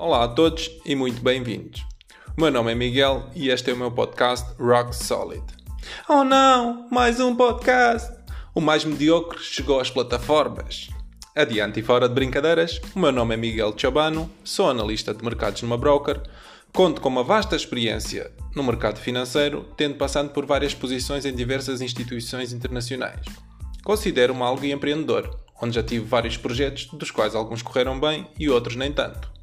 Olá a todos e muito bem-vindos. O meu nome é Miguel e este é o meu podcast Rock Solid. Oh não, mais um podcast! O mais mediocre chegou às plataformas. Adiante e fora de brincadeiras, o meu nome é Miguel Chabano, sou analista de mercados numa broker, conto com uma vasta experiência no mercado financeiro, tendo passado por várias posições em diversas instituições internacionais. Considero-me algo empreendedor, onde já tive vários projetos, dos quais alguns correram bem e outros nem tanto.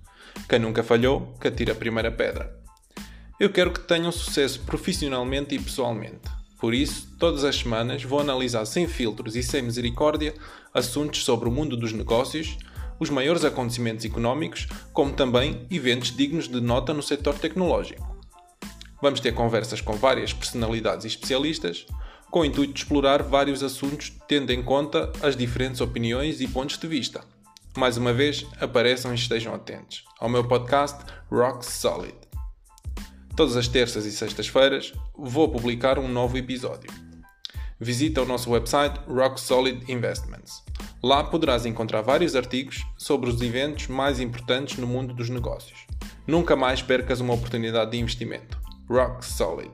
Quem nunca falhou, que atira a primeira pedra. Eu quero que tenham sucesso profissionalmente e pessoalmente. Por isso, todas as semanas vou analisar sem filtros e sem misericórdia assuntos sobre o mundo dos negócios, os maiores acontecimentos económicos, como também eventos dignos de nota no setor tecnológico. Vamos ter conversas com várias personalidades e especialistas, com o intuito de explorar vários assuntos tendo em conta as diferentes opiniões e pontos de vista. Mais uma vez, apareçam e estejam atentos ao meu podcast Rock Solid. Todas as terças e sextas-feiras vou publicar um novo episódio. Visita o nosso website Rock Solid Investments. Lá poderás encontrar vários artigos sobre os eventos mais importantes no mundo dos negócios. Nunca mais percas uma oportunidade de investimento. Rock Solid.